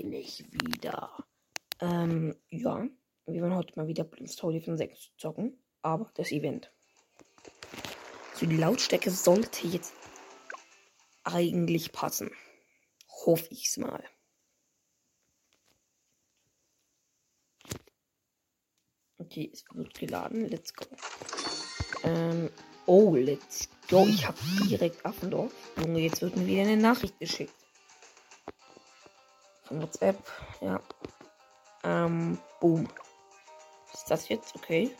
bin ich wieder. Ähm, ja. Wir wollen heute mal wieder Tony von 6 zocken. Aber das Event. So, die Lautstärke sollte jetzt eigentlich passen. Hoffe ich's mal. Okay, es wird geladen. Let's go. Ähm, oh, let's go. Ich habe direkt Affendorf. Junge, jetzt wird mir wieder eine Nachricht geschickt. WhatsApp. Ja. Ähm, boom. Was ist das jetzt? Okay.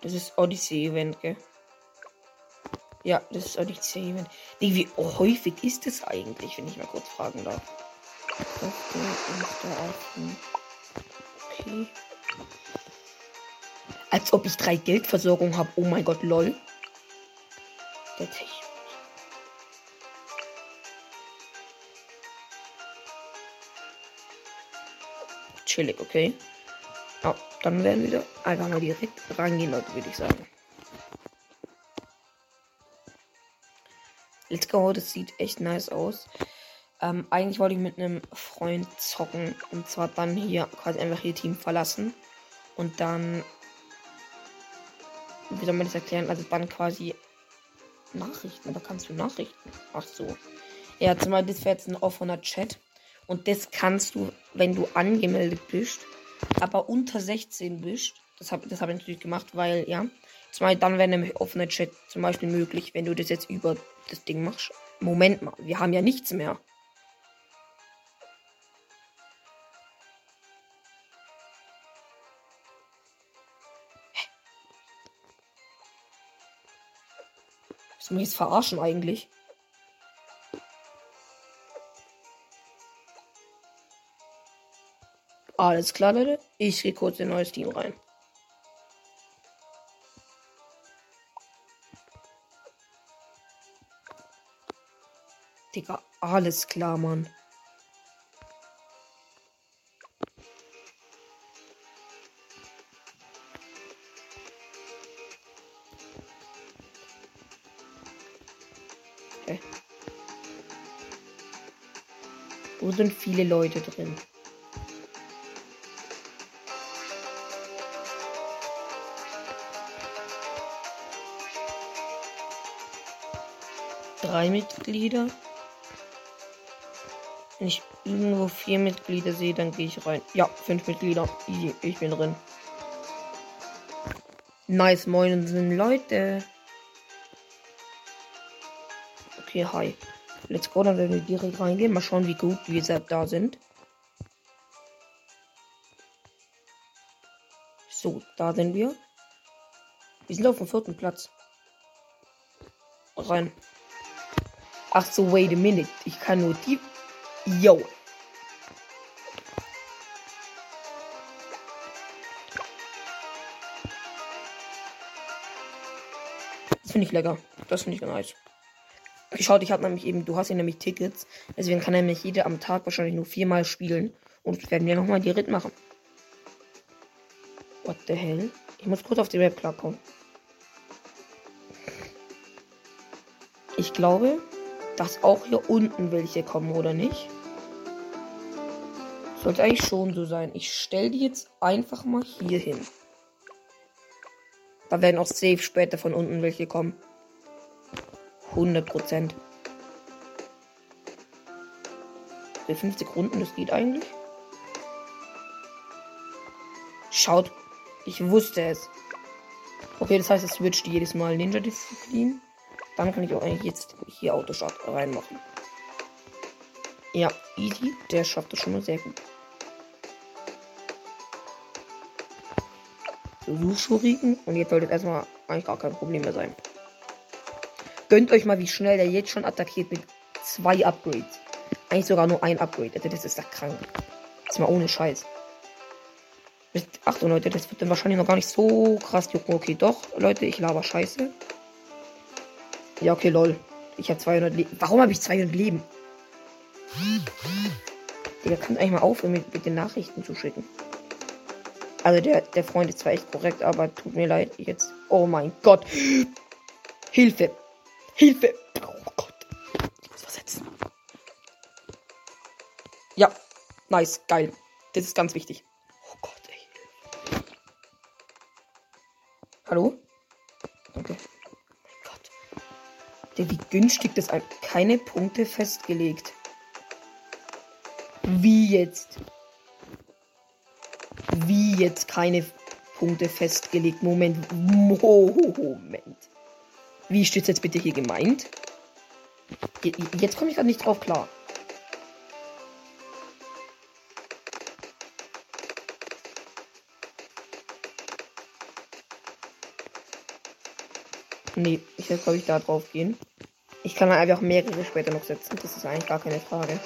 Das ist Odyssey-Event, gell? Ja, das ist Odyssey-Event. Wie häufig ist das eigentlich, wenn ich mal kurz fragen darf? Okay. Als ob ich drei Geldversorgung habe. Oh mein Gott, lol. Der Tech. Chillig, okay. Ja, dann werden wir einfach mal direkt rangehen, Leute, würde ich sagen. Let's go, das sieht echt nice aus. Ähm, eigentlich wollte ich mit einem Freund zocken. Und zwar dann hier quasi einfach hier Team verlassen. Und dann. Wie soll man das erklären? Also dann quasi Nachrichten. Da kannst du Nachrichten. Ach so. Ja, zum Beispiel, das wäre jetzt ein offener Chat. Und das kannst du, wenn du angemeldet bist, aber unter 16 bist. Das habe das hab ich natürlich gemacht, weil, ja. Zumal dann wäre nämlich offener Chat zum Beispiel möglich, wenn du das jetzt über das Ding machst. Moment mal, wir haben ja nichts mehr. Was muss ich jetzt verarschen eigentlich? Alles klar, Leute. Ich gehe kurz in neues Team rein. Digga, alles klar, Mann. Okay. Wo sind viele Leute drin? Drei Mitglieder. Wenn ich irgendwo vier Mitglieder sehe, dann gehe ich rein. Ja, fünf Mitglieder. Easy, ich bin drin. Nice, moin sind Leute. Okay, hi. Let's go, dann werden wir direkt reingehen. Mal schauen, wie gut wir da sind. So, da sind wir. Wir sind auf dem vierten Platz. Rein. Ach so, wait a minute. Ich kann nur die Yo. Das finde ich lecker. Das finde ich nice. Schaut, ich habe nämlich eben, du hast ja nämlich Tickets. Deswegen kann nämlich jeder am Tag wahrscheinlich nur viermal spielen. Und werden wir nochmal die Ritt machen. What the hell? Ich muss kurz auf die Map klarkommen. Ich glaube, dass auch hier unten welche kommen, oder nicht? Sollte eigentlich schon so sein. Ich stelle die jetzt einfach mal hier hin. Da werden auch safe später von unten welche kommen. 100 Prozent. 50 Runden, das geht eigentlich. Schaut, ich wusste es. Okay, das heißt, es switcht jedes Mal Ninja-Disziplin. Dann kann ich auch eigentlich jetzt hier Autostart reinmachen. Ja, easy. Der schafft das schon mal sehr gut. Suchschuriken. Und jetzt sollte erstmal eigentlich gar kein Problem mehr sein. Gönnt euch mal, wie schnell der jetzt schon attackiert mit zwei Upgrades. Eigentlich sogar nur ein Upgrade. Also das ist da krank. Ist mal ohne Scheiß. Achtung, Leute, das wird dann wahrscheinlich noch gar nicht so krass jucken. Okay, doch, Leute, ich laber Scheiße. Ja, okay, lol. Ich habe 200 Leben. Warum habe ich 200 Leben? Digga, kann eigentlich mal aufhören, mit, mit den Nachrichten zu schicken. Also der, der Freund ist zwar echt korrekt, aber tut mir leid jetzt. Oh mein Gott. Hilfe. Hilfe. Oh Gott. Ich muss versetzen. Ja, Nice, geil. Das ist ganz wichtig. Oh Gott, ey. Hallo? Das ein. Keine Punkte festgelegt. Wie jetzt? Wie jetzt keine Punkte festgelegt? Moment. Moment. Wie steht jetzt bitte hier gemeint? Jetzt komme ich gerade nicht drauf klar. Nee, ich werde, glaube ich, da drauf gehen. Ich kann einfach mehrere später noch setzen. Das ist eigentlich gar keine Frage.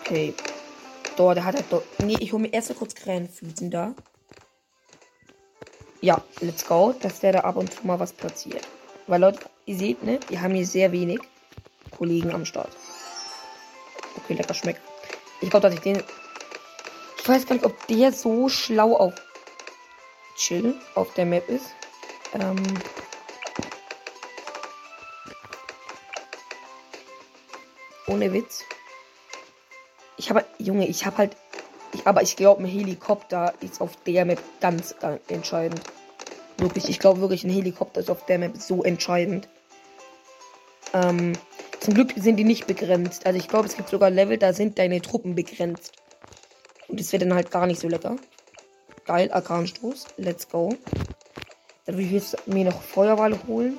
Okay. Dort, der hat er dort. Nee, ich hole mir erst mal kurz Krähenfüßen da. Ja, let's go. Dass der da ab und zu mal was platziert. Weil Leute, ihr seht, ne? Wir haben hier sehr wenig Kollegen am Start. Okay, lecker schmeckt. Ich glaube, dass ich den. Ich weiß gar nicht, ob der so schlau auf Chill auf der Map ist. Ähm. Ohne Witz. Ich habe, Junge, ich habe halt, ich, aber ich glaube, ein Helikopter ist auf der Map ganz, ganz entscheidend. Wirklich, ich glaube wirklich, ein Helikopter ist auf der Map so entscheidend. Ähm, zum Glück sind die nicht begrenzt. Also ich glaube, es gibt sogar Level, da sind deine Truppen begrenzt. Und das wird dann halt gar nicht so lecker. Geil, Arkanstoß. Let's go. Dann würde ich jetzt mir noch Feuerwahl holen.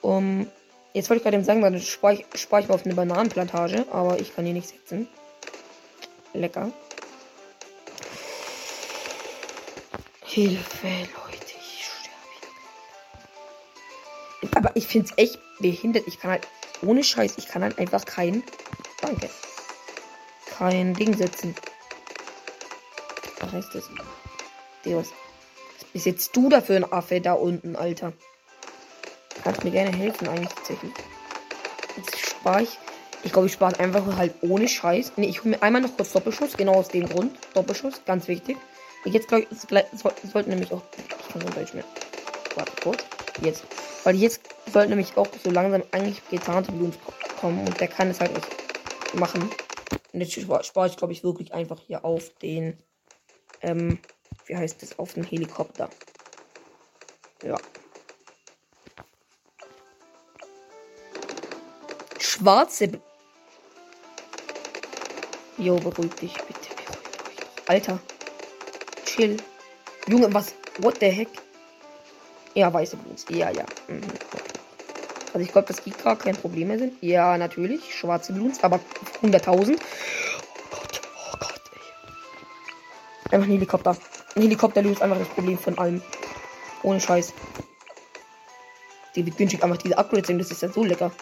Um, jetzt wollte ich gerade sagen, dann spare ich, auf eine Bananenplantage, aber ich kann hier nicht sitzen. Lecker. Hilfe, Leute, ich sterbe hier. Aber ich finde es echt behindert. Ich kann halt, ohne Scheiß, ich kann halt einfach kein, danke, kein Ding setzen. Was heißt das? Deus. Bist jetzt du dafür ein Affe da unten, Alter? Kannst mir gerne helfen, eigentlich tatsächlich. Jetzt spare ich. Ich glaube, ich spare einfach halt ohne Scheiß. Ne, ich hole mir einmal noch kurz Doppelschuss, genau aus dem Grund. Doppelschuss, ganz wichtig. Jetzt glaube ich, so, sollten nämlich auch. Ich kann so Deutsch mehr. Warte kurz. Jetzt. Weil jetzt sollten nämlich auch so langsam eigentlich getarnte Blumen kommen und der kann es halt nicht machen. Und jetzt spare ich, glaube ich, wirklich einfach hier auf den. Ähm, wie heißt es, auf dem Helikopter. Ja. Schwarze. Jo, beruhig dich, bitte. Alter. Chill. Junge, was? What the heck? Ja, weiße Blues. Ja, ja. Mhm. Also ich glaube, dass die gar kein Problem mehr sind. Ja, natürlich. Schwarze Blues, aber 100.000. Oh Gott, oh Gott, ey. Einfach ein Helikopter. Ein Helikopter löst einfach das Problem von allem. Ohne Scheiß. Die wird günstig einfach diese Upgrades sehen, das ist ja so lecker.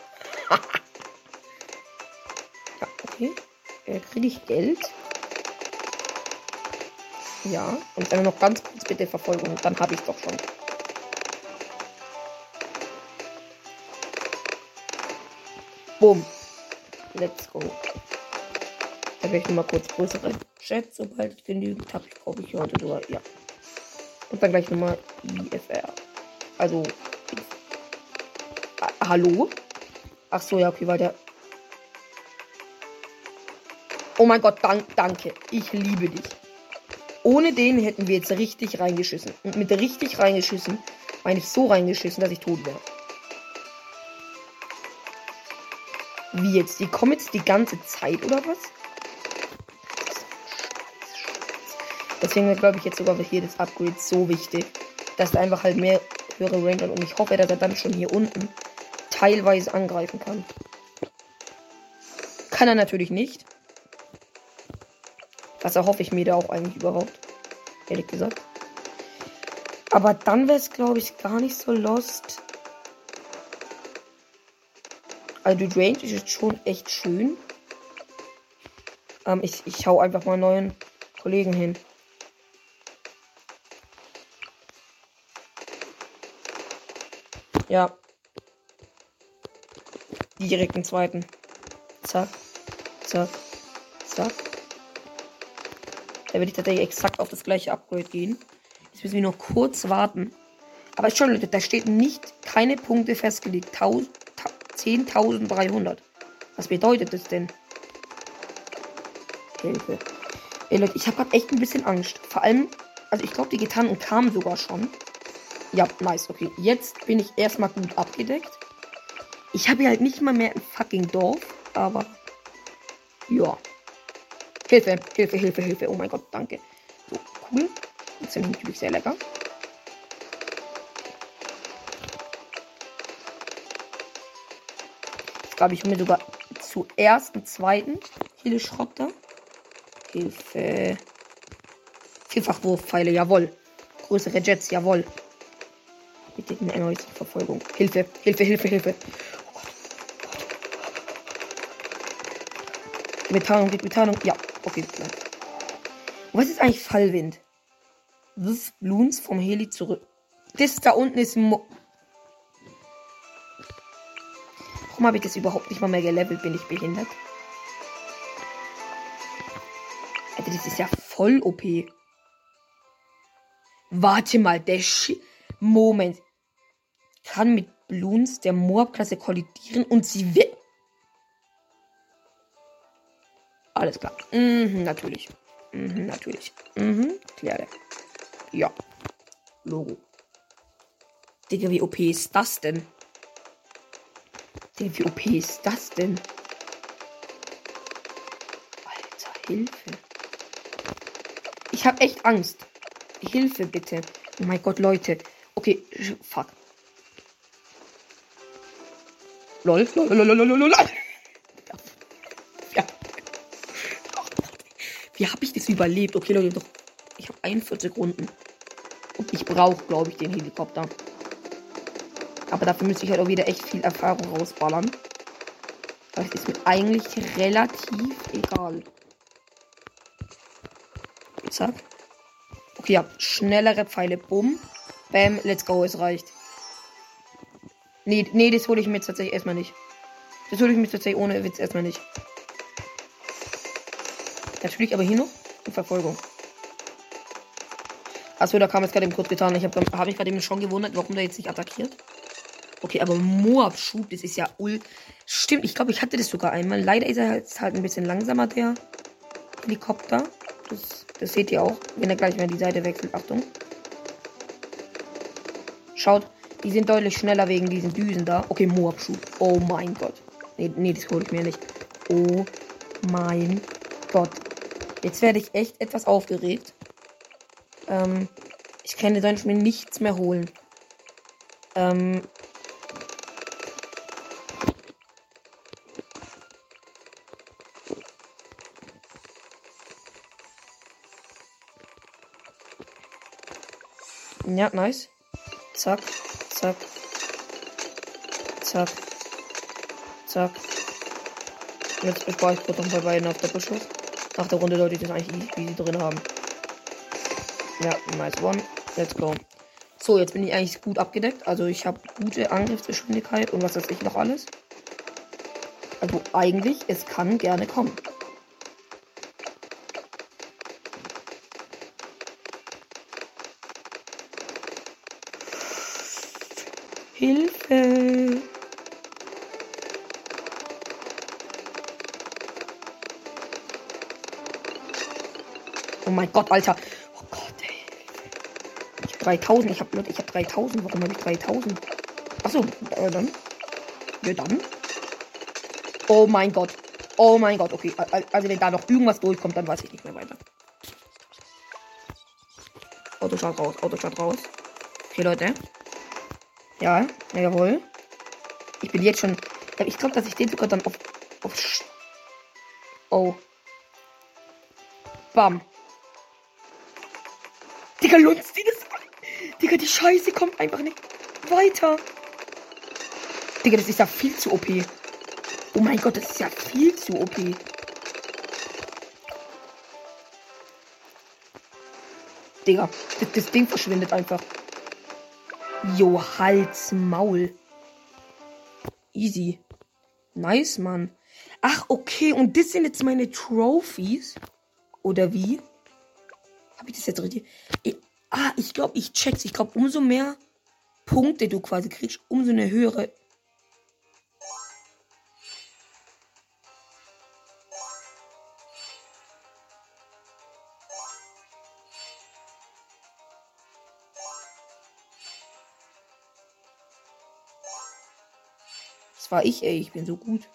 Kriege ich Geld? Ja. Und dann noch ganz kurz bitte Verfolgung. Dann habe ich doch schon. Boom. Let's go. Da werde ich nochmal kurz größere Chat, sobald ich genügend habe. Ich glaube, ich heute sogar, ja. Und dann gleich nochmal IFR. Also, ah, hallo? Ach so, ja, okay, weil der. Oh mein Gott, dank, danke. Ich liebe dich. Ohne den hätten wir jetzt richtig reingeschissen. Und mit richtig reingeschissen meine ich so reingeschissen, dass ich tot wäre. Wie jetzt? Die kommen jetzt die ganze Zeit oder was? Deswegen glaube ich jetzt sogar hier das Upgrade so wichtig, dass er einfach halt mehr höhere hat. Und ich hoffe, dass er dann schon hier unten teilweise angreifen kann. Kann er natürlich nicht. Was erhoffe ich mir da auch eigentlich überhaupt. Ehrlich gesagt. Aber dann wäre es, glaube ich, gar nicht so lost. Also die Range ist jetzt schon echt schön. Ähm, ich, ich hau einfach mal neuen Kollegen hin. Ja. Direkt den zweiten. Zack. Zack. Zack. Da werde ich tatsächlich exakt auf das gleiche Upgrade gehen. Jetzt müssen wir nur kurz warten. Aber schon, Leute, da steht nicht keine Punkte festgelegt. 10.300. Was bedeutet das denn? Hilfe. Ey Leute, ich habe gerade echt ein bisschen Angst. Vor allem, also ich glaube, die Gitarren kamen sogar schon. Ja, nice, okay. Jetzt bin ich erstmal gut abgedeckt. Ich habe hier halt nicht mal mehr ein fucking Dorf, aber ja. Hilfe, Hilfe, Hilfe, Hilfe. Oh mein Gott, danke. So, cool. Das sind natürlich sehr lecker. Jetzt glaube ich mir sogar zuerst einen zweiten Helikopter. Hilfe. Vielfachwurfpfeile, jawohl. Größere Jets, jawohl. Bitte eine erneute Verfolgung. Hilfe, Hilfe, Hilfe, Hilfe. Oh Gott. Die Betarnung, die Betarnung. Ja, okay. Nein. Was ist eigentlich Fallwind? Wirf Bloons vom Heli zurück. Das da unten ist Mo Warum habe ich das überhaupt nicht mal mehr gelevelt? Bin ich behindert? Alter, das ist ja voll OP. Warte mal, der Sch Moment. Kann mit Bloons der Moab-Klasse kollidieren und sie wird. Alles klar. Mhm, natürlich. Mhm, natürlich. Mhm, klar. Ja. Logo. Digga, wie OP ist das denn? Digga, wie OP ist das denn? Alter, Hilfe. Ich hab echt Angst. Hilfe bitte. Oh mein Gott, Leute. Okay, fuck. Lol, lol, lol, lol, lol, lol. Das überlebt? Okay, Leute, doch. Ich habe 41 Runden. Und ich brauche, glaube ich, den Helikopter. Aber dafür müsste ich halt auch wieder echt viel Erfahrung rausballern. Das ist mir eigentlich relativ egal. Zack. Okay, ja. Schnellere Pfeile. Bumm. Bam. Let's go. Es reicht. Nee, nee, das hole ich mir jetzt tatsächlich erstmal nicht. Das hole ich mir tatsächlich ohne Witz erstmal nicht. Natürlich aber hier noch Verfolgung. Achso, da kam jetzt gerade eben kurz getan. Ich habe hab mich gerade eben schon gewundert, warum der jetzt nicht attackiert. Okay, aber Moab-Schub, das ist ja ul. Stimmt, ich glaube, ich hatte das sogar einmal. Leider ist er jetzt halt ein bisschen langsamer, der Helikopter. Das, das seht ihr auch, wenn er gleich mal die Seite wechselt. Achtung. Schaut, die sind deutlich schneller wegen diesen Düsen da. Okay, Moab-Schub. Oh mein Gott. Nee, nee, das hole ich mir nicht. Oh mein Gott. Jetzt werde ich echt etwas aufgeregt. Ähm, ich kann jetzt mir nichts mehr holen. Ähm, Ja, nice. Zack, zack. Zack. Zack. Jetzt bespare ich noch bei beiden auf Doppelschuss. Nach der Runde sollte ich das eigentlich easy drin haben. Ja, nice one. Let's go. So, jetzt bin ich eigentlich gut abgedeckt. Also ich habe gute Angriffsgeschwindigkeit und was weiß ich noch alles. Also eigentlich, es kann gerne kommen. Gott, Alter. Oh Gott, ey. Ich hab 3000. Ich hab, ich hab 3000. Warum habe ich 3000? Achso, äh, dann. Ja, dann. Oh mein Gott. Oh mein Gott. Okay, also wenn da noch irgendwas durchkommt, dann weiß ich nicht mehr weiter. Autostart raus, Autostart raus. Okay, Leute. Ja, jawohl. Ich bin jetzt schon. Ich glaube, dass ich den sogar dann auf. auf oh. Bam. Digga, lunzt die Digga, die Scheiße kommt einfach nicht weiter. Digga, das ist ja viel zu OP. Oh mein Gott, das ist ja viel zu OP. Digga, das, das Ding verschwindet einfach. Jo, Hals, Maul. Easy. Nice, Mann. Ach, okay. Und das sind jetzt meine Trophies. Oder wie? Habe ich das jetzt richtig? Ich, Ah, ich glaube, ich check's. Ich glaube, umso mehr Punkte du quasi kriegst, umso eine höhere. Das war ich, ey. Ich bin so gut.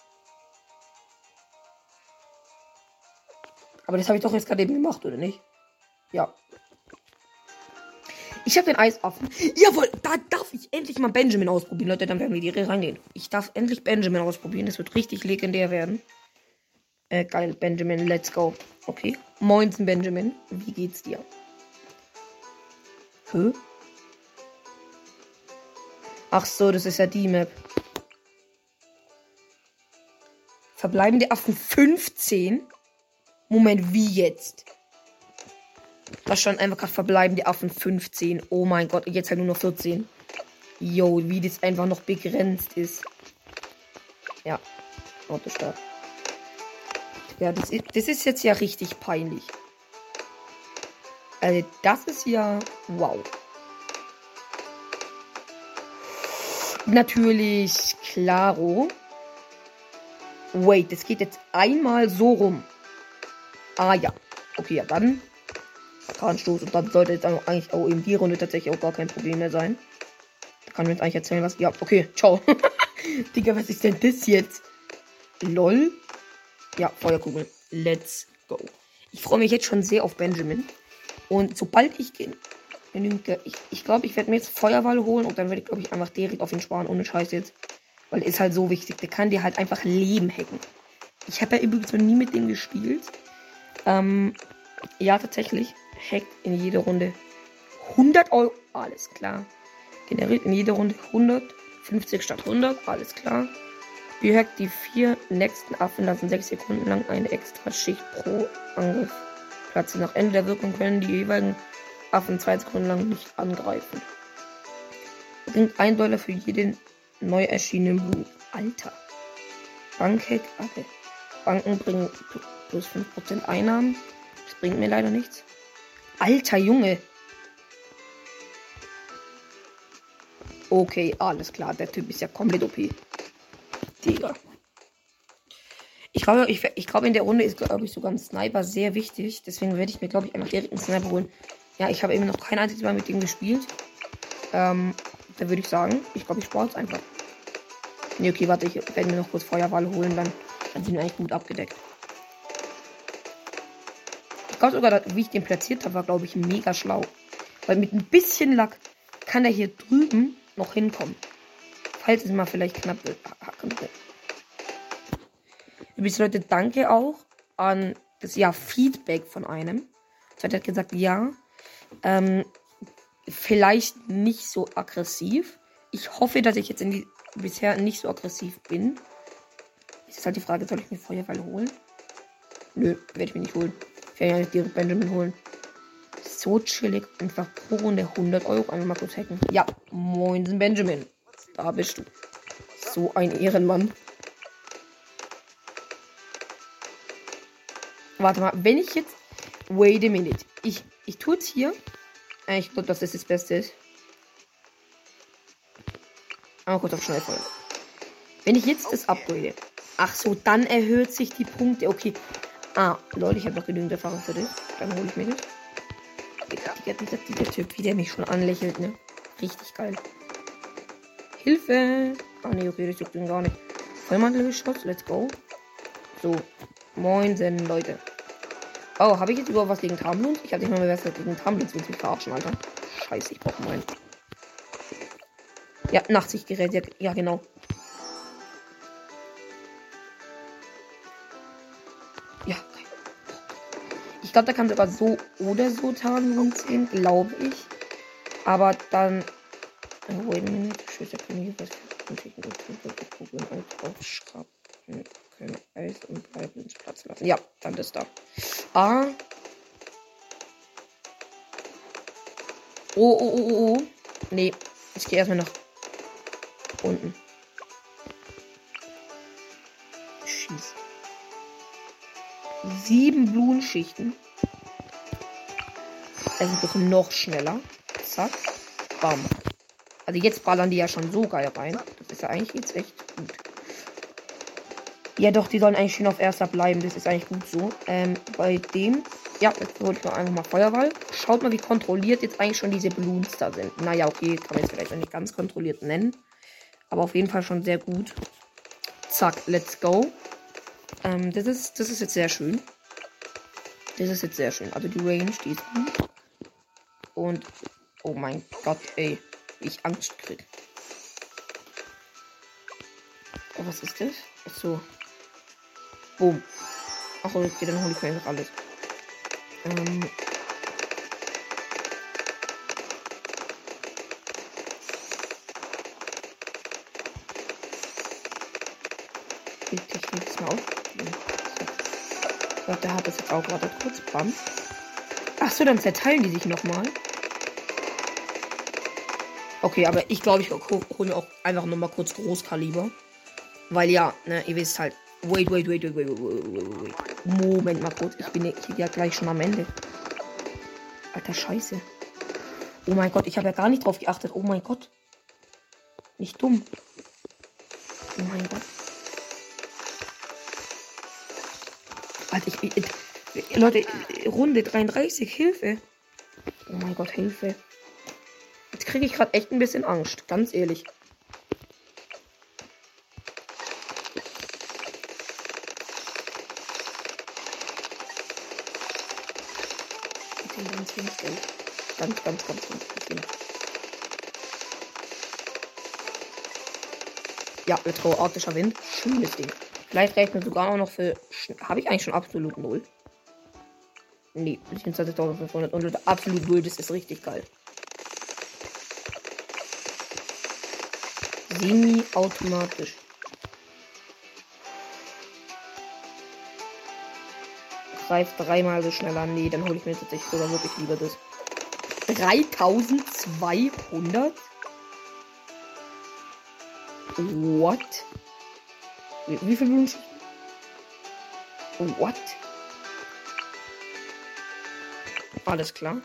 Aber das habe ich doch jetzt gerade eben gemacht, oder nicht? Ja. Ich habe den Eisaffen. Jawohl, da darf ich endlich mal Benjamin ausprobieren, Leute. Dann werden wir direkt rangehen. Ich darf endlich Benjamin ausprobieren. Das wird richtig legendär werden. Äh, geil, Benjamin, let's go. Okay. Moinsen, Benjamin. Wie geht's dir? Hä? Ach so, das ist ja die Map. Verbleibende Affen 15? Moment, wie jetzt? Da stand einfach gerade verbleibende Affen 15. Oh mein Gott, jetzt halt nur noch 14. Yo, wie das einfach noch begrenzt ist. Ja, Autostart. Ja, das ist, das ist jetzt ja richtig peinlich. Also, das ist ja. Wow. Natürlich, klaro. Wait, das geht jetzt einmal so rum. Ah ja. Okay, ja, dann. Kranstoß. Und dann sollte jetzt eigentlich auch in die Runde tatsächlich auch gar kein Problem mehr sein. Da kann mir jetzt eigentlich erzählen, was. Ja, okay, ciao. Digga, was ist denn das jetzt? LOL. Ja, Feuerkugel. Let's go. Ich freue mich jetzt schon sehr auf Benjamin. Und sobald ich genügend. Ich, ich glaube, ich werde mir jetzt Feuerwall holen und dann werde ich, glaube ich, einfach direkt auf ihn sparen. Ohne Scheiß jetzt. Weil ist halt so wichtig. Der kann dir halt einfach Leben hacken. Ich habe ja übrigens noch nie mit dem gespielt. Ähm, ja, tatsächlich. Hackt in jeder Runde 100 Euro. Alles klar. Generiert in jeder Runde 150 statt 100. Alles klar. Behackt die vier nächsten Affen lassen 6 Sekunden lang eine extra Schicht pro Angriff platzen. Nach Ende der Wirkung können die jeweiligen Affen 2 Sekunden lang nicht angreifen. Bringt 1 Dollar für jeden neu erschienenen Blut. Alter. Bankhack, okay. Banken bringen plus 5% Einnahmen. Das bringt mir leider nichts. Alter Junge. Okay, alles klar. Der Typ ist ja komplett OP. Digga. Ich glaube, ich, ich glaube, in der Runde ist, glaube ich, sogar ein Sniper sehr wichtig. Deswegen werde ich mir, glaube ich, einfach direkt einen Sniper holen. Ja, ich habe eben noch kein einziges Mal mit dem gespielt. Ähm, da würde ich sagen, ich glaube, ich spare es einfach. Ne, okay, warte, ich werde mir noch kurz Feuerwahl holen, dann, dann sind wir eigentlich gut abgedeckt. Ich glaube sogar, wie ich den platziert habe, war, glaube ich, mega schlau. Weil mit ein bisschen Lack kann er hier drüben noch hinkommen. Falls es mal vielleicht knapp wird. Übrigens, Leute, danke auch an das ja Feedback von einem. So hat er gesagt, ja, ähm, vielleicht nicht so aggressiv. Ich hoffe, dass ich jetzt die, bisher nicht so aggressiv bin. Jetzt ist halt die Frage, soll ich mir Feuerwehr holen? Nö, werde ich mir nicht holen. Ich werde ja nicht direkt Benjamin holen. So chillig. Einfach pro Runde 100 Euro. Einmal mal kurz hacken. Ja, moin, Benjamin. Da bist du. So ein Ehrenmann. Warte mal, wenn ich jetzt. Wait a minute. Ich, ich tue es hier. Äh, ich glaube, dass das das Beste ist. Aber kurz auf Schnellfeuer. Wenn ich jetzt das upgrade. Ach so, dann erhöht sich die Punkte. Okay, Ah, Leute, ich habe noch genügend Erfahrung für das. Dann hole ich mir das. Digga, dieser, dieser Typ, wie der mich schon anlächelt, ne? Richtig geil. Hilfe! Ah, ne, okay, das juckt ihn gar nicht. Vollmantelgeschoss, let's go. So, moinsen, Leute. Oh, habe ich jetzt überhaupt was gegen Tarnblut? Ich habe nicht mal mehr was gegen Tarnblut. Willst du mich verarschen, Alter? Scheiße, ich brauche meinen. Ja, Nachtsichtgerät, ja, ja, genau. Glaube, da kann sogar so oder so Tarnung ziehen, glaube ich. Aber dann. Oh, wait a. Schüsse können hier was Kugeln aufschrappen können Eis und bleiben ins Platz lassen. Ja, dann ist da. Ah. Oh, oh, oh, oh. Nee, ich gehe erstmal nach unten. Schieß. Sieben Blutenschichten. Also noch schneller. Zack. Bam. Also jetzt ballern die ja schon so geil rein. Das ist ja eigentlich jetzt echt gut. Ja doch, die sollen eigentlich schön auf erster bleiben. Das ist eigentlich gut so. Ähm, bei dem. Ja, jetzt hole ich noch einfach mal Feuerwall. Schaut mal, wie kontrolliert jetzt eigentlich schon diese Balloons da sind. Naja, okay, kann man jetzt vielleicht noch nicht ganz kontrolliert nennen. Aber auf jeden Fall schon sehr gut. Zack, let's go. Ähm, das ist, das ist jetzt sehr schön. Das ist jetzt sehr schön. Also die Range, die ist gut. Und, oh mein Gott, ey, wie ich Angst krieg. Oh, was ist das? Ach so. Boom. Ach, okay, dann hole ich mir einfach alles. Ähm, Ich, will das mal auf. So, der hat das jetzt auch gerade kurz. Bam. Achso, dann zerteilen die sich nochmal. Okay, aber ich glaube, ich hole mir auch einfach nochmal kurz Großkaliber. Weil ja, ne, ihr wisst halt. Wait, wait, wait, wait, wait, wait, wait. Moment mal kurz. Ich bin ja gleich schon am Ende. Alter Scheiße. Oh mein Gott, ich habe ja gar nicht drauf geachtet. Oh mein Gott. Nicht dumm. Oh mein Gott. Alter, ich, ich, Leute, Runde 33, Hilfe. Oh mein Gott, Hilfe. Kriege ich gerade echt ein bisschen Angst, ganz ehrlich. Ganz, ganz, ganz, ganz, ganz, ganz, Ja, Retro, arktischer Wind. Schönes Ding. Vielleicht rechnet sogar noch für. Habe ich eigentlich schon absolut null? Nee, beziehungsweise 1500 und absolut null, das ist richtig geil. Semi-automatisch. Greift dreimal so schneller. Nee, dann hole ich mir tatsächlich sogar wirklich lieber das. 3200? What? Wie, wie viel Blumen? What? Alles klar.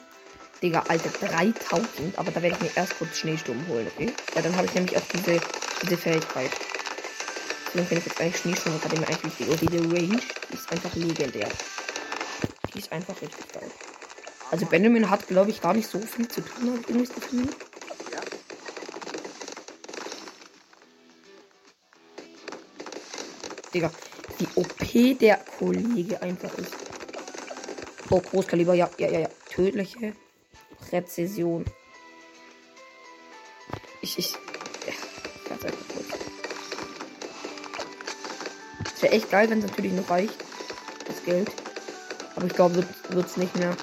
Digga, Alter, 3000. Aber da werde ich mir erst kurz Schneesturm holen, okay? Weil dann habe ich nämlich auch diese, diese Fähigkeit. Deswegen finde ich jetzt eigentlich Schneesturm Akademie eigentlich wichtig. Und diese Range ist einfach legendär. Die ist einfach richtig geil. Also Benjamin hat, glaube ich, gar nicht so viel zu tun, habe ich irgendwie das Gefühl. Digga. Wie OP der Kollege einfach ist. Oh, Großkaliber, ja, ja, ja, ja. Tödliche Präzision. Ich, ich. Ja, ganz einfach. Es wäre echt geil, wenn es natürlich noch reicht. Das Geld. Aber ich glaube, wird es nicht mehr.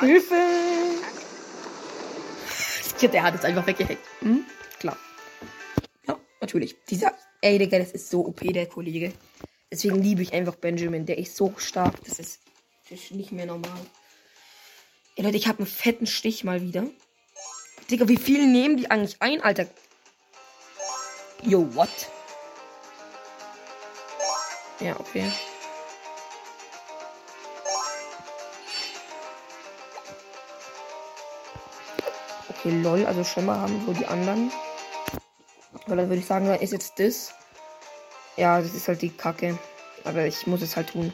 Hilfe! Der hat es einfach weggehackt. Hm? Natürlich. Dieser. Ey, Digga, das ist so OP, der Kollege. Deswegen liebe ich einfach Benjamin. Der ist so stark. Das ist, das ist nicht mehr normal. Ey, Leute, ich habe einen fetten Stich mal wieder. Digga, wie viel nehmen die eigentlich ein, Alter? Yo, what? Ja, okay. Okay, lol, also schon mal haben so die anderen. Weil dann würde ich sagen, ist jetzt das. Ja, das ist halt die Kacke. Aber ich muss es halt tun.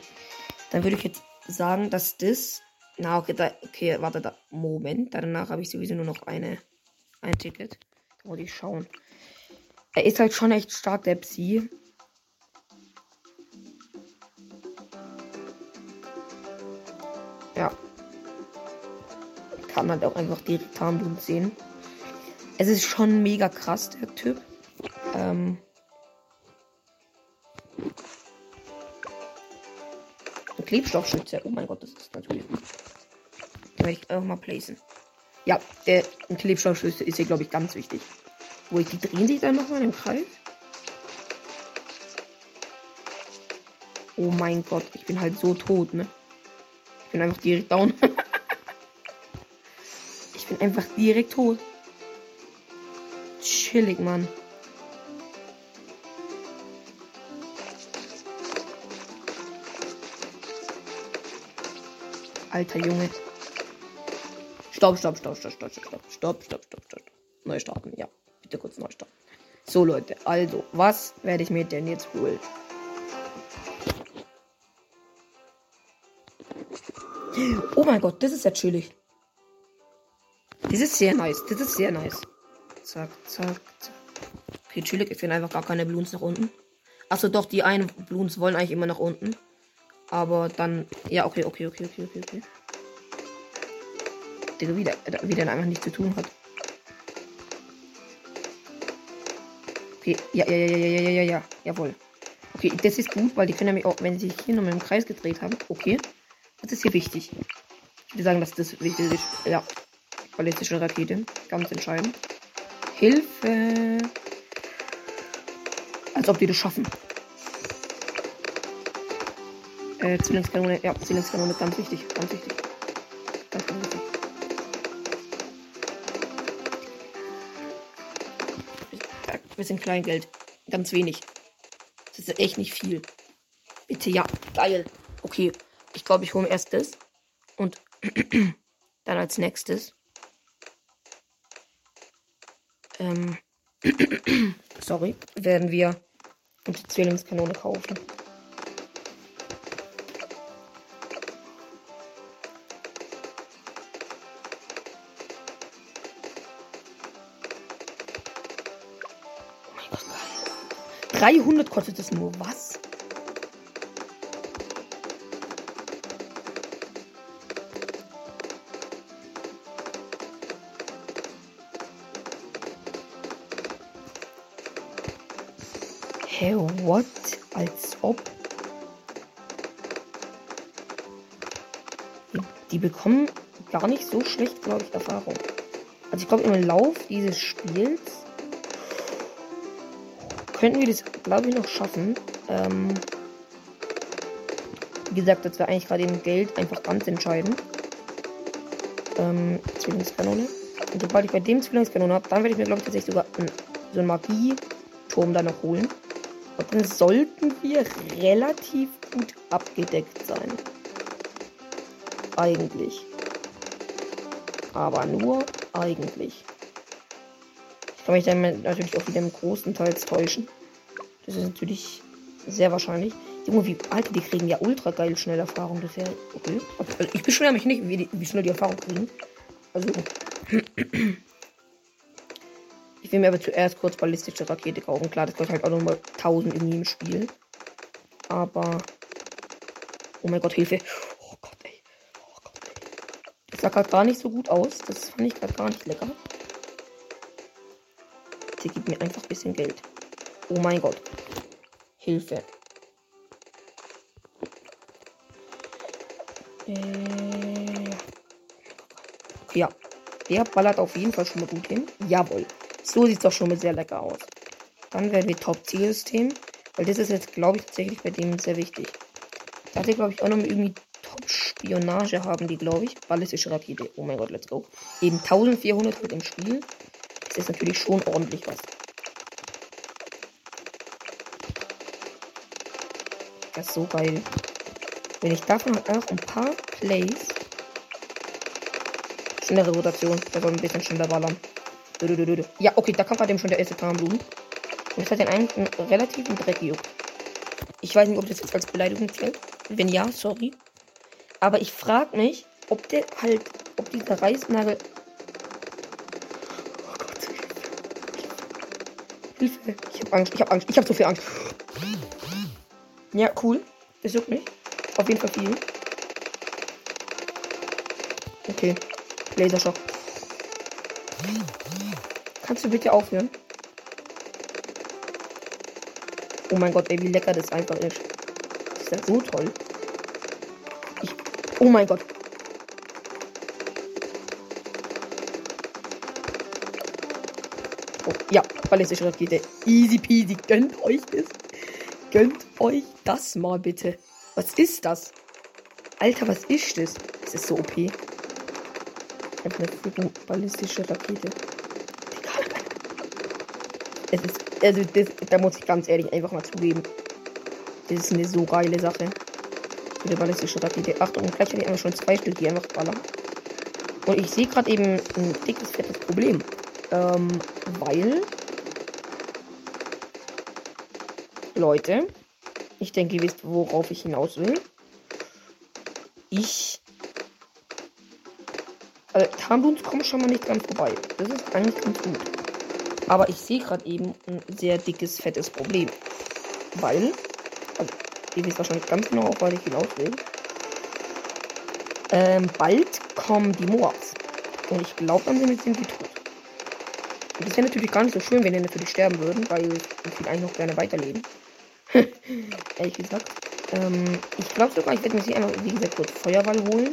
Dann würde ich jetzt sagen, dass das. Na, okay, da, okay, warte da. Moment. Danach habe ich sowieso nur noch eine, ein Ticket. Da muss ich schauen. Er ist halt schon echt stark, der Psi. Ja, kann halt auch einfach die Tarnblut sehen. Es ist schon mega krass, der Typ. Ähm Klebstoffschütze. Oh mein Gott, das ist natürlich gut. Den werde ich auch mal placen. Ja, der Klebstoffschütze ist hier, glaube ich, ganz wichtig. Wo die drehen sich dann nochmal im Kreis. Oh mein Gott, ich bin halt so tot, ne? Ich bin einfach direkt down. Ich bin einfach direkt tot. Chillig, Mann. Alter Junge. Stopp, stopp, stopp, stopp, stopp, stopp, stopp, stopp, stopp, stopp. Neu starten, ja. Bitte kurz neu starten. So, Leute, also, was werde ich mir denn jetzt holen? Oh mein Gott, das ist ja chillig. Das ist sehr nice. Das ist sehr nice. Zack, zack, zack. Okay, chillig. Ich finde einfach gar keine Bloons nach unten. Achso, doch, die einen Bloons wollen eigentlich immer nach unten. Aber dann. Ja, okay, okay, okay, okay, okay, okay. Digga, wieder, wieder einfach nichts zu tun hat. Okay, ja, ja, ja, ja, ja, ja, ja, ja, jawohl. Okay, das ist gut, weil die können nämlich auch, wenn sie sich hier nochmal im Kreis gedreht haben. Okay. Das ist hier wichtig. Ich würde sagen, dass das wichtig ist. Ja. Ballistische Rakete. Ganz entscheidend. Hilfe. Als ob die das schaffen. Äh, Zwillingskanone. Ja, Zwillingskanone. Ganz wichtig. Ganz wichtig. Ganz, ganz wichtig. Bisschen Kleingeld. Ganz wenig. Das ist echt nicht viel. Bitte, ja. Geil. Okay. Ich glaube, ich hole erst das. Und dann als nächstes. Ähm. sorry. Werden wir die Zwillingskanone kaufen. 300 kostet es nur. Was? Hä, what? Als ob. Die bekommen gar nicht so schlecht, glaube ich, Erfahrung. Also ich glaube, im Lauf dieses Spiels könnten wir das, glaube ich, noch schaffen. Ähm, wie gesagt, das wäre eigentlich gerade im Geld einfach ganz entscheidend. Ähm, Zwillingskanone. Und sobald ich bei dem Zwillingskanone habe, dann werde ich mir, glaube ich, tatsächlich sogar einen, so einen Magie-Turm da noch holen. Und dann sollten wir relativ gut abgedeckt sein. Eigentlich. Aber nur eigentlich. Ich kann mich dann natürlich auch wieder im großen Teil täuschen. Das ist natürlich sehr wahrscheinlich. Junge, wie, Alter, die kriegen ja ultra geil schnell Erfahrung. Das ja okay. Also ich beschwere mich nicht, wie, die, wie schnell die Erfahrung kriegen. Also. Ich will mir aber zuerst kurz ballistische Rakete kaufen. Klar, das kostet halt auch nochmal 1000 in jedem Spiel. Aber. Oh mein Gott, Hilfe. Oh Gott, ey. Oh Gott, ey. Das sah gerade gar nicht so gut aus. Das fand ich gerade gar nicht lecker. Sie gibt mir einfach ein bisschen Geld. Oh mein Gott. Hilfe. Äh. Ja. Der ballert auf jeden Fall schon mal gut hin. Jawohl. So sieht es doch schon mal sehr lecker aus. Dann werden wir Top-Zielsystem. Weil das ist jetzt, glaube ich, tatsächlich bei dem sehr wichtig. Da hat er, glaube ich, auch noch mal irgendwie Top-Spionage haben die, glaube ich. Ballistische Rakete. Oh mein Gott, let's go. Eben 1400 mit im Spiel. Ist natürlich schon ordentlich was. Das ist so geil. Wenn ich davon auch ein paar Plays. Schnelle Rotation. Da soll ein bisschen schneller ballern. Ja, okay, da kam gerade eben schon der erste Tarnblumen. Und das hat den einen relativ Dreck gejuckt. Ich weiß nicht, ob das jetzt als Beleidigung zählt. Wenn ja, sorry. Aber ich frage mich, ob der halt, ob dieser Reißnagel. Oh Gott. Hilfe. Ich hab Angst, ich hab Angst, ich hab so viel Angst. Ja, cool. Das juckt mich. Auf jeden Fall viel. Okay. Laserschock. Kannst du bitte aufhören? Oh mein Gott, ey, wie lecker das einfach ist. Das ist ja so toll. Ich. Oh mein Gott. Ja, ballistische Rakete. Easy peasy. Gönnt euch das. Gönnt euch das mal bitte. Was ist das? Alter, was ist das? Das ist so OP. Einfach eine fucking ballistische Rakete. Es ist, also das, da muss ich ganz ehrlich einfach mal zugeben. Das ist eine so geile Sache. Für die ballistische Rakete. Achtung, gleich habe ich einfach schon zwei Stück, die einfach ballern. Und ich sehe gerade eben ein dickes, fettes Problem. Ähm, weil. Leute, ich denke, ihr wisst, worauf ich hinaus will. Ich Also Tarnbluns kommen schon mal nicht dran vorbei. Das ist eigentlich ganz gut. Aber ich sehe gerade eben ein sehr dickes, fettes Problem. Weil, also ihr wisst wahrscheinlich ganz genau, auf was ich hinaus will. Ähm, bald kommen die Moabs. Und ich glaube, dann sind sie tot. Das wäre natürlich gar nicht so schön, wenn die natürlich sterben würden, weil ich will eigentlich noch gerne weiterleben. Ehrlich gesagt. Ähm, ich glaube sogar, ich werde mir hier einmal, wie gesagt, kurz Feuerwall holen.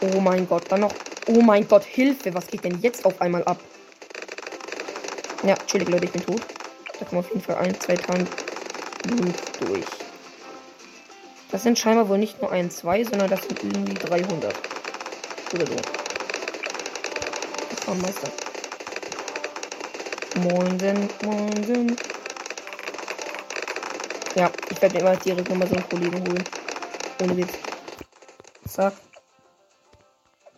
Oh mein Gott, dann noch. Oh mein Gott, Hilfe, was geht denn jetzt auf einmal ab? Ja, Entschuldigung, Leute, ich bin tot. Da kommen auf jeden Fall ein, zwei Tage durch. Das sind scheinbar wohl nicht nur ein, zwei, sondern das sind irgendwie 300. Oder so. Oh, Meister. Moinsen, moinsen. Ja, ich werde mir immer direkt nochmal so einen Kollegen holen. Ohne Witz. Zack.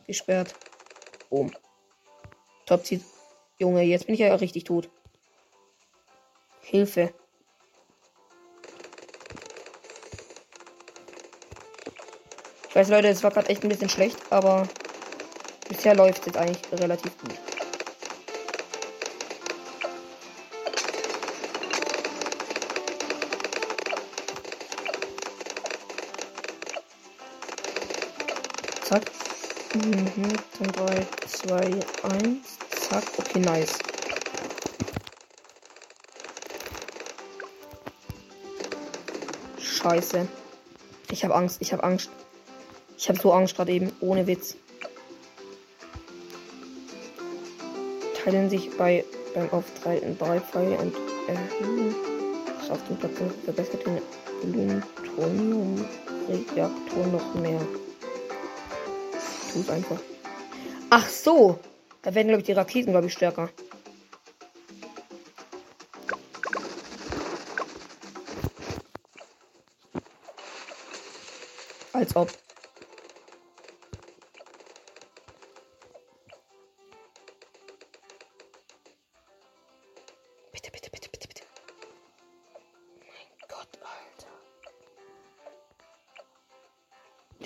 Gesperrt. Boom. Top zieht. Junge, jetzt bin ich ja richtig tot. Hilfe. Ich weiß, Leute, es war gerade echt ein bisschen schlecht, aber bisher läuft es eigentlich relativ gut. Zack. Mhm. Dann 3, 2, 1. Zack. Okay, nice. Scheiße. Ich habe Angst. Ich habe Angst. Ich habe so Angst gerade eben. Ohne Witz. Teilen sich bei beim Auftreten drei Pfeile und erhöhen. Äh, auf den Platz verbessert den Plutonium-Reaktor noch mehr. Tu's einfach. Ach so. Da werden, glaube ich, die Raketen, glaube ich, stärker. Als ob.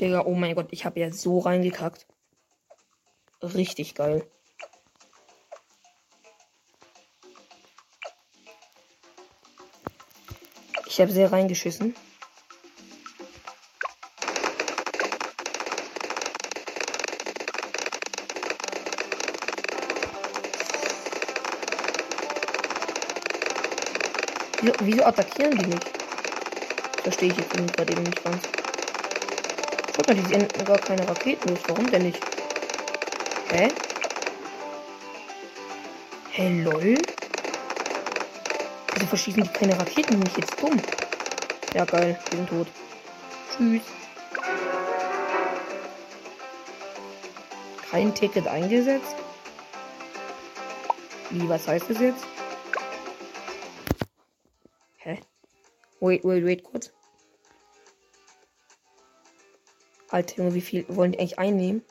Digga, oh mein Gott, ich habe ja so reingekackt. Richtig geil. Ich habe sehr reingeschissen. Wieso, wieso attackieren die nicht? Verstehe ich jetzt gerade eben nicht ganz. Schaut mal, die senden gar keine Raketen los. Warum denn nicht? Hä? Hey, lol? Wieso verschießen die keine Raketen? Bin ich jetzt dumm? Ja, geil. Die sind tot. Tschüss. Kein Ticket eingesetzt? Wie, was heißt das jetzt? Hä? Wait, wait, wait, kurz. Alter Junge, wie viel wollen die eigentlich einnehmen?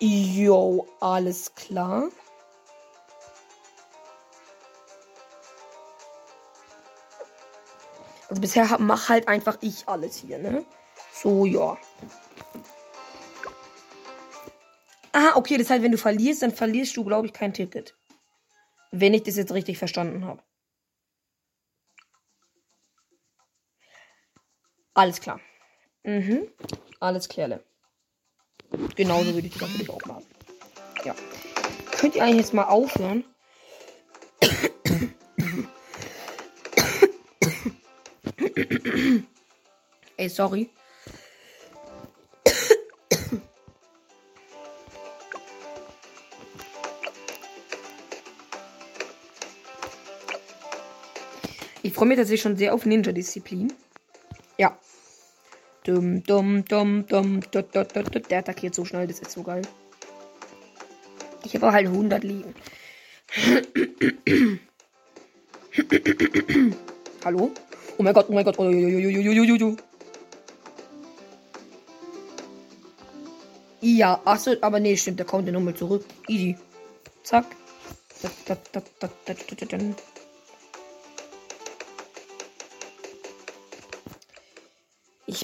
Jo, alles klar. Also bisher mach halt einfach ich alles hier, ne? So, ja. Ah, okay, das heißt, wenn du verlierst, dann verlierst du, glaube ich, kein Ticket. Wenn ich das jetzt richtig verstanden habe. Alles klar. Mhm. Alles klärle. Genauso würde ich das natürlich auch machen. Ja. Könnt ihr eigentlich jetzt mal aufhören? Ey, sorry. Ich freue mich tatsächlich schon sehr auf Ninja-Disziplin. Ja. Dum, dum, dum, dum, dut, dut, dut, dut. Der attackiert so schnell, das ist so geil. Ich habe halt 100 liegen. Hallo? Oh mein Gott, oh mein Gott. Oh, jo, jo, jo, ja, achso, aber nee, stimmt, der kommt ja nochmal zurück. Easy. Zack.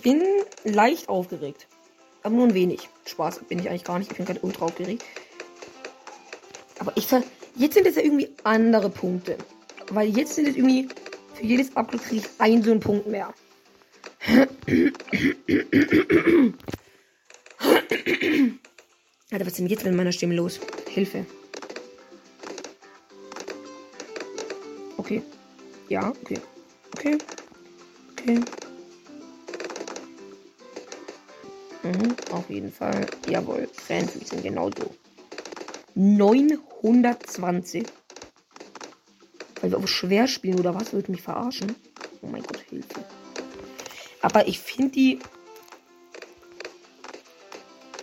Bin leicht aufgeregt. Aber nur ein wenig. Spaß bin ich eigentlich gar nicht. Ich bin gerade ultra aufgeregt. Aber ich ver Jetzt sind es ja irgendwie andere Punkte. Weil jetzt sind es irgendwie. Für jedes Upload kriege ich einen so einen Punkt mehr. Alter, was ist denn jetzt mit meiner Stimme los? Hilfe. Okay. Ja, okay. Okay. Okay. Mhm, auf jeden Fall. Jawohl. Fanfüße sind genauso. 920. Weil wir auf schwer spielen oder was? Wollt mich verarschen? Oh mein Gott, Hilfe. Aber ich finde die.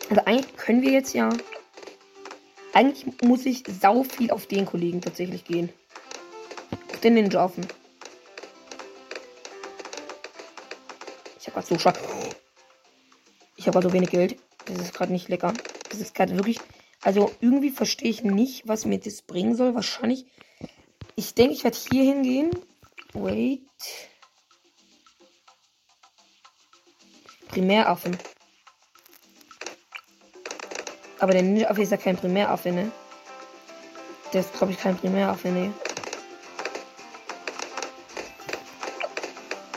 Also eigentlich können wir jetzt ja. Eigentlich muss ich sau viel auf den Kollegen tatsächlich gehen. Auf den Ninja offen. Ich habe gerade so schwach. Habe so wenig Geld. Das ist gerade nicht lecker. Das ist gerade wirklich. Also irgendwie verstehe ich nicht, was mir das bringen soll. Wahrscheinlich. Ich denke, ich werde hier hingehen. Wait. Primäraffen. Aber der Ninja-Affe ist ja kein Primäraffe, ne? Der ist, glaube ich, kein Primäraffe, ne?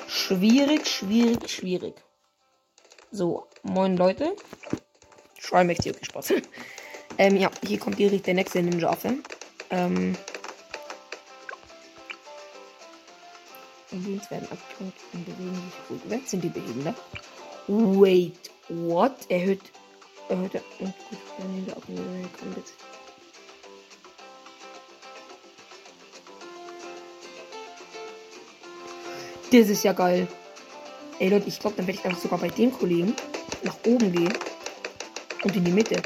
Schwierig, schwierig, schwierig. So, moin Leute. Schreimex hier, okay, Spaß. ähm, ja, hier kommt direkt der nächste Ninja-Affe. Ähm. Indiens werden aktiv und bewegen sich rückwärts. Sind die behindert? Wait, what? Erhöht. Erhöht. Und gut, Ninja-Affen kommt jetzt. Das ist ja geil. Ey Leute, ich glaube, dann werde ich einfach sogar bei dem Kollegen nach oben gehen. Und in die Mitte.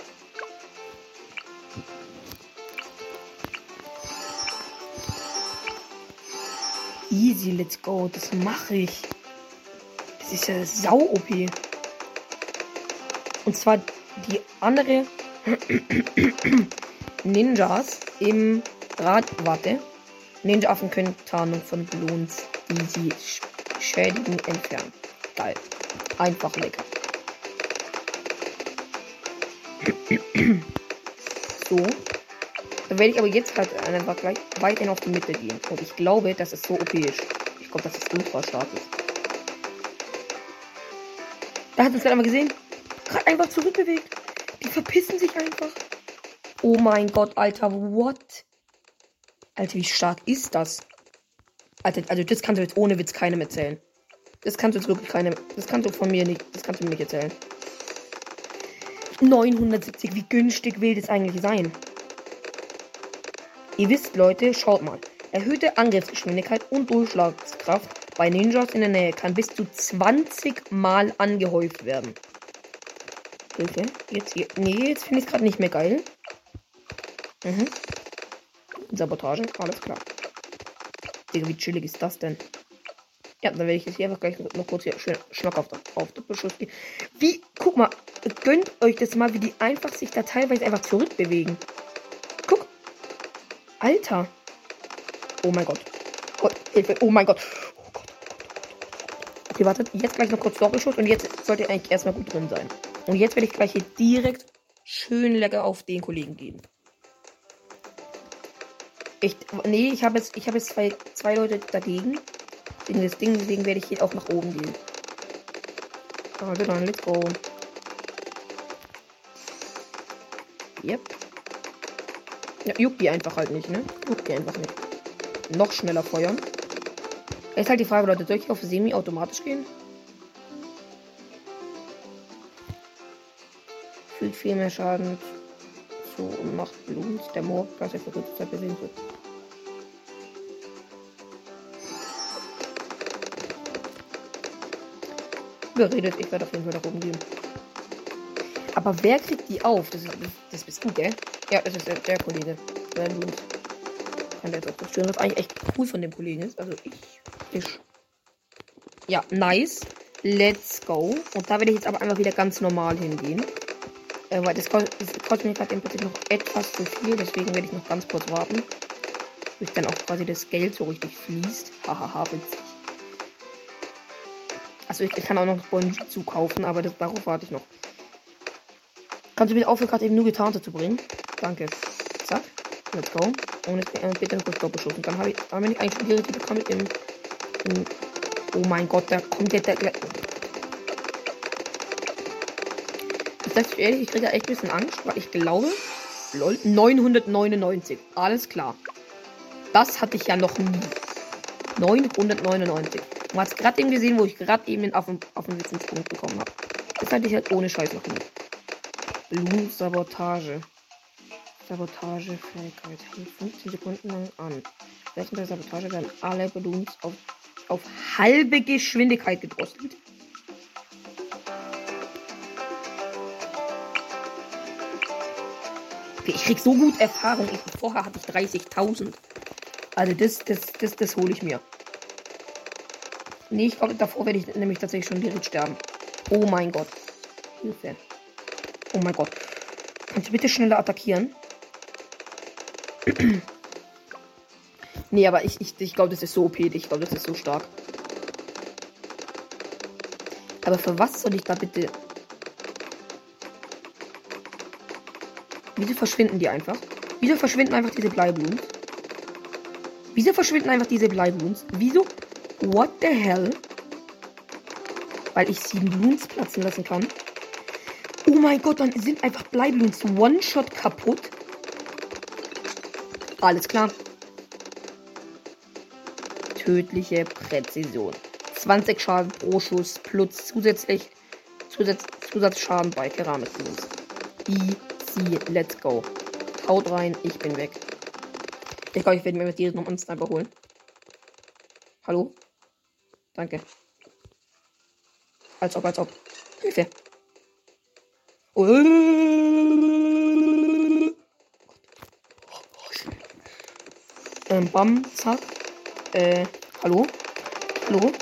Easy, let's go. Das mache ich. Das ist ja sau-OP. Und zwar die andere Ninjas im Rad. Warte. Ninja-Affen können Tarnung von Blons easy Schädigen entfernen. Geil. Einfach lecker. So. Dann werde ich aber jetzt halt einfach gleich weiterhin auf die Mitte gehen. Und ich glaube, dass es so OP ist. Ich glaube, dass es ultra stark ist. Da hat uns gerade mal gesehen. Gerade einfach zurückbewegt. Die verpissen sich einfach. Oh mein Gott, Alter, what? Alter, wie stark ist das? Alter, also das kannst du jetzt ohne Witz keinem erzählen. Das kannst du jetzt wirklich keinem. Das kannst du von mir nicht. Das kannst du mir nicht erzählen. 970, wie günstig will das eigentlich sein? Ihr wisst, Leute, schaut mal. Erhöhte Angriffsgeschwindigkeit und Durchschlagskraft bei Ninjas in der Nähe kann bis zu 20 Mal angehäuft werden. Hilfe. Jetzt hier. Nee, jetzt finde ich es gerade nicht mehr geil. Mhm. Sabotage, alles klar. Digga, wie chillig ist das denn? Ja, dann werde ich jetzt hier einfach gleich noch kurz hier schön schmackhaft auf Doppelschuss gehen. Wie, guck mal, gönnt euch das mal, wie die einfach sich da teilweise einfach zurückbewegen. Guck. Alter. Oh mein Gott. Gott, Hilfe. Oh mein Gott. Oh Gott. Okay, wartet. Jetzt gleich noch kurz Doppelschuss und jetzt sollte eigentlich erstmal gut drin sein. Und jetzt werde ich gleich hier direkt schön lecker auf den Kollegen gehen. Ich, nee, ich habe jetzt, ich habe jetzt zwei, zwei Leute dagegen. Wegen des Ding, deswegen werde ich hier auch nach oben gehen. Also dann, let's go. Yep. Ja, juckt die einfach halt nicht, ne? Juckt die einfach nicht. Noch schneller feuern. Jetzt halt die Frage, Leute, soll ich auf semi-automatisch gehen? Fühlt viel mehr Schaden zu und macht Blut. Der Moor, dass er für kurze Zeit bewegen wird. Geredet. Ich werde auf jeden Fall nach oben gehen. Aber wer kriegt die auf? Das, ist, das bist du, gell? Ja, das ist der, der Kollege. Der Loot. Kann der auch zerstören, was eigentlich echt cool von dem Kollegen ist. Also ich. Ich. Ja, nice. Let's go. Und da werde ich jetzt aber einfach wieder ganz normal hingehen. Äh, weil das kostet, das kostet mir gerade im Prinzip noch etwas zu viel. Deswegen werde ich noch ganz kurz warten. Bis dann auch quasi das Geld so richtig fließt. Hahaha, witzig. Also ich, kann auch noch Bonji zukaufen, aber das, darauf warte ich noch. Kannst du bitte aufhören, gerade eben nur Getante zu bringen? Danke. Zack. Let's go. Und jetzt äh, bitte kurz Doppelschuss. Und dann habe ich, hab ich eigentlich die bekommen mit dem. Oh mein Gott, da kommt der. der, der ich sag ehrlich, ich kriege ja echt ein bisschen Angst, weil ich glaube. Lol, 999. Alles klar. Das hatte ich ja noch nie. 999. Hat es gerade eben gesehen, wo ich gerade eben den Affen, Affenwitzenspunkt bekommen habe. Das hatte ich halt ohne Scheiß noch nie. Blumensabotage. Sabotagefähigkeit. Hält 15 Sekunden lang an. Während der Sabotage werden alle Balloons auf, auf halbe Geschwindigkeit gedrosselt. Okay, ich krieg so gut Erfahrung. Ich, vorher hatte ich 30.000. Also das, das, das, das hole ich mir. Nee, ich glaube, davor werde ich nämlich tatsächlich schon direkt sterben. Oh mein Gott. Hilfe. Oh mein Gott. Kannst du bitte schneller attackieren? nee, aber ich, ich, ich glaube, das ist so OP. Ich glaube, das ist so stark. Aber für was soll ich da bitte... Wieso verschwinden die einfach? Wieso verschwinden einfach diese Bleiblumen? Wieso verschwinden einfach diese Bleiblumen? Wieso? What the hell? Weil ich sieben Bloons platzen lassen kann. Oh mein Gott, dann sind einfach Bleibloons One-Shot kaputt. Alles klar. Tödliche Präzision. 20 Schaden pro Schuss plus zusätzlich Zusatz, Zusatzschaden bei Keramikbloons. Easy, let's go. Haut rein, ich bin weg. Ich glaube, ich werde mir mit dir noch einen Sniper holen. Hallo? Danke. Als ob, als ob. Hilfe. Ähm, bam, zack. Äh, hallo? Hallo?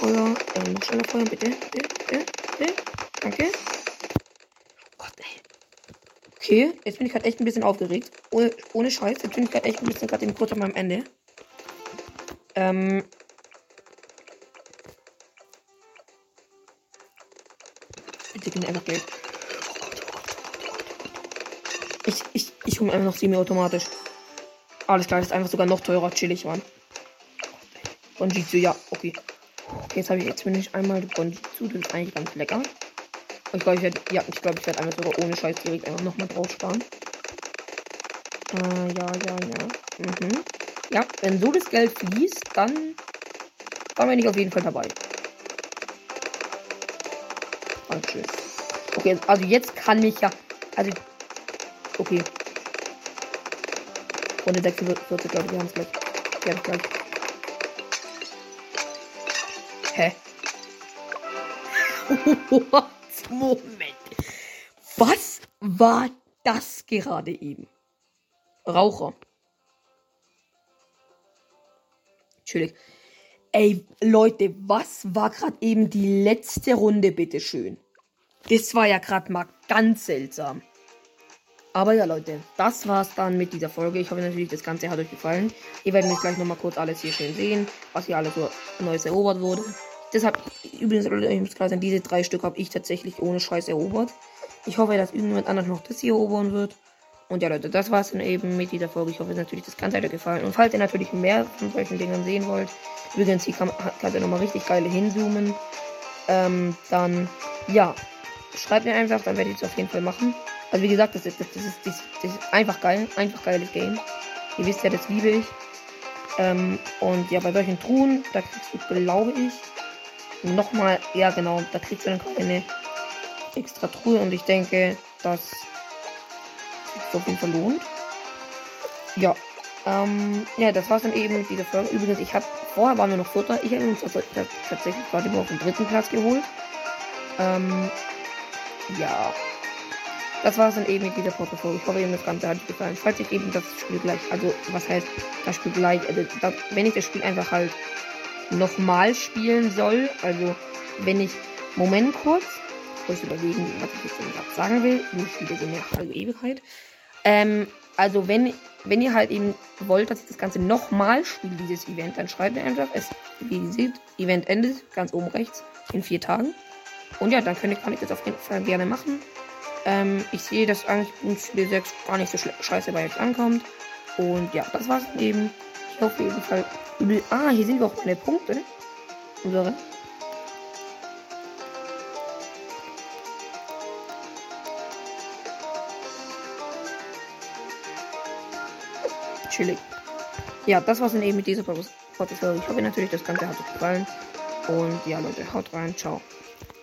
Feuer, ähm, noch schneller Feuer, bitte, bitte, bitte, bitte. Danke. Gott, ey. Okay, jetzt bin ich gerade echt ein bisschen aufgeregt. Ohne, ohne Scheiß, jetzt bin ich gerade echt ein bisschen gerade kurz meinem Ende. Ähm. Mir einfach Geld. Ich, ich, ich hole mir einfach noch semi-automatisch. Alles klar, ist einfach sogar noch teurer. Chillig, Mann. Bonjitsu, ja, okay. okay jetzt habe ich jetzt bin ich einmal Bonjitsu. Das ist eigentlich ganz lecker. Ich glaube, ich werde, ja, ich glaube, ich werde einfach sogar ohne Scheiß direkt einfach nochmal drauf sparen. Äh, ja, ja, ja. Mhm. Ja, wenn so das Geld fließt, dann, dann bin ich auf jeden Fall dabei. Dankeschön. Okay, also jetzt kann ich ja. Also. Okay. Runde 46, glaube ich, wir haben es gleich. Wir haben gleich. Hä? What? Moment. Was war das gerade eben? Raucher. Entschuldigung. Ey, Leute, was war gerade eben die letzte Runde, bitteschön? Das war ja gerade mal ganz seltsam. Aber ja, Leute, das war's dann mit dieser Folge. Ich hoffe natürlich, das Ganze hat euch gefallen. Ihr werdet mir gleich nochmal kurz alles hier schön sehen, was hier alles so Neues erobert wurde. Deshalb, übrigens, Leute, ich muss klar sein, diese drei Stück habe ich tatsächlich ohne Scheiß erobert. Ich hoffe, dass irgendjemand anders noch das hier erobern wird. Und ja, Leute, das war's dann eben mit dieser Folge. Ich hoffe natürlich, das Ganze hat euch gefallen. Und falls ihr natürlich mehr von solchen Dingen sehen wollt, übrigens, hier kann, kann ihr nochmal richtig geile hinzoomen. Ähm, dann, ja, schreibt mir einfach, dann werde ich es auf jeden Fall machen. Also wie gesagt, das ist, das, ist, das, ist, das ist einfach geil. Einfach geiles Game. Ihr wisst ja, das liebe ich. Ähm, und ja, bei solchen Truhen, da kriegst du, glaube ich, nochmal, ja genau, da kriegst du dann eine extra Truhe. Und ich denke, dass es auf jeden Fall lohnt. Ja. Ähm, ja, das war's dann eben mit dieser Folge. Übrigens, ich habe vorher waren wir noch Vierter. Ich habe uns tatsächlich gerade über auf den dritten Platz geholt. Ähm, ja. Das war's dann eben mit dieser Podcast-Folge. Ich hoffe, Ihnen das Ganze hat euch gefallen. Falls ich eben das Spiel gleich, also was heißt das Spiel gleich, also das, wenn ich das Spiel einfach halt nochmal spielen soll, also wenn ich, Moment kurz, ich muss überlegen, was ich jetzt gerade sagen will. Nur spiele so eine halbe Ewigkeit. Ähm, Also wenn, wenn ihr halt eben wollt, dass ich das Ganze nochmal spiele, dieses Event, dann schreibt ihr einfach, es, wie ihr seht, Event endet, ganz oben rechts, in vier Tagen. Und ja, dann könnt, kann ich das auf jeden Fall gerne machen. Ähm, ich sehe, dass eigentlich Spiel 6 gar nicht so scheiße bei euch ankommt. Und ja, das war's eben. Ich hoffe auf jeden Fall. Ah, hier sehen wir auch meine Punkte. Unsere. Chillig. Ja, das war's dann eben mit dieser Podcast-Folge. Ich hoffe natürlich, das Ganze hat euch gefallen. Und ja, Leute, haut rein. Ciao.